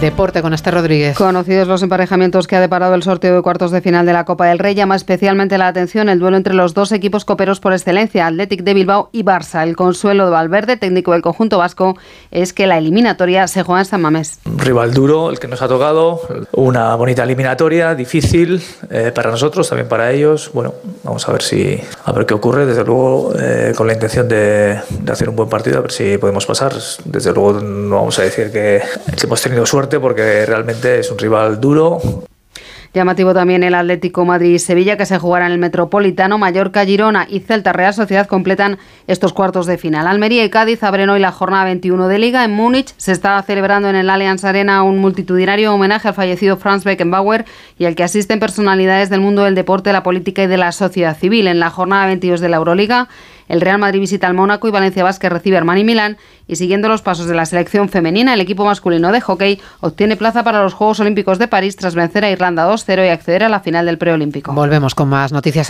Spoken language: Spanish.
deporte con Esther Rodríguez. Conocidos los emparejamientos que ha deparado el sorteo de cuartos de final de la Copa del Rey, llama especialmente la atención el duelo entre los dos equipos coperos por excelencia, Athletic de Bilbao y Barça. El consuelo de Valverde, técnico del conjunto vasco, es que la eliminatoria se juega en San Mamés. Un rival duro, el que nos ha tocado, una bonita eliminatoria, difícil eh, para nosotros, también para ellos. Bueno, vamos a ver si a ver qué ocurre. Desde luego, eh, con la intención de, de hacer un buen partido, a ver si podemos pasar. Desde luego, no vamos a decir que hemos tenido suerte porque realmente es un rival duro. Llamativo también el Atlético Madrid-Sevilla que se jugará en el Metropolitano, Mallorca, Girona y Celta Real Sociedad completan estos cuartos de final. Almería y Cádiz abren hoy la jornada 21 de Liga. En Múnich se está celebrando en el Allianz Arena un multitudinario homenaje al fallecido Franz Beckenbauer y al que asisten personalidades del mundo del deporte, la política y de la sociedad civil. En la jornada 22 de la Euroliga el Real Madrid visita al Mónaco y Valencia Vázquez recibe a Armani Milán. Y siguiendo los pasos de la selección femenina, el equipo masculino de hockey obtiene plaza para los Juegos Olímpicos de París tras vencer a Irlanda 2-0 y acceder a la final del preolímpico. Volvemos con más noticias en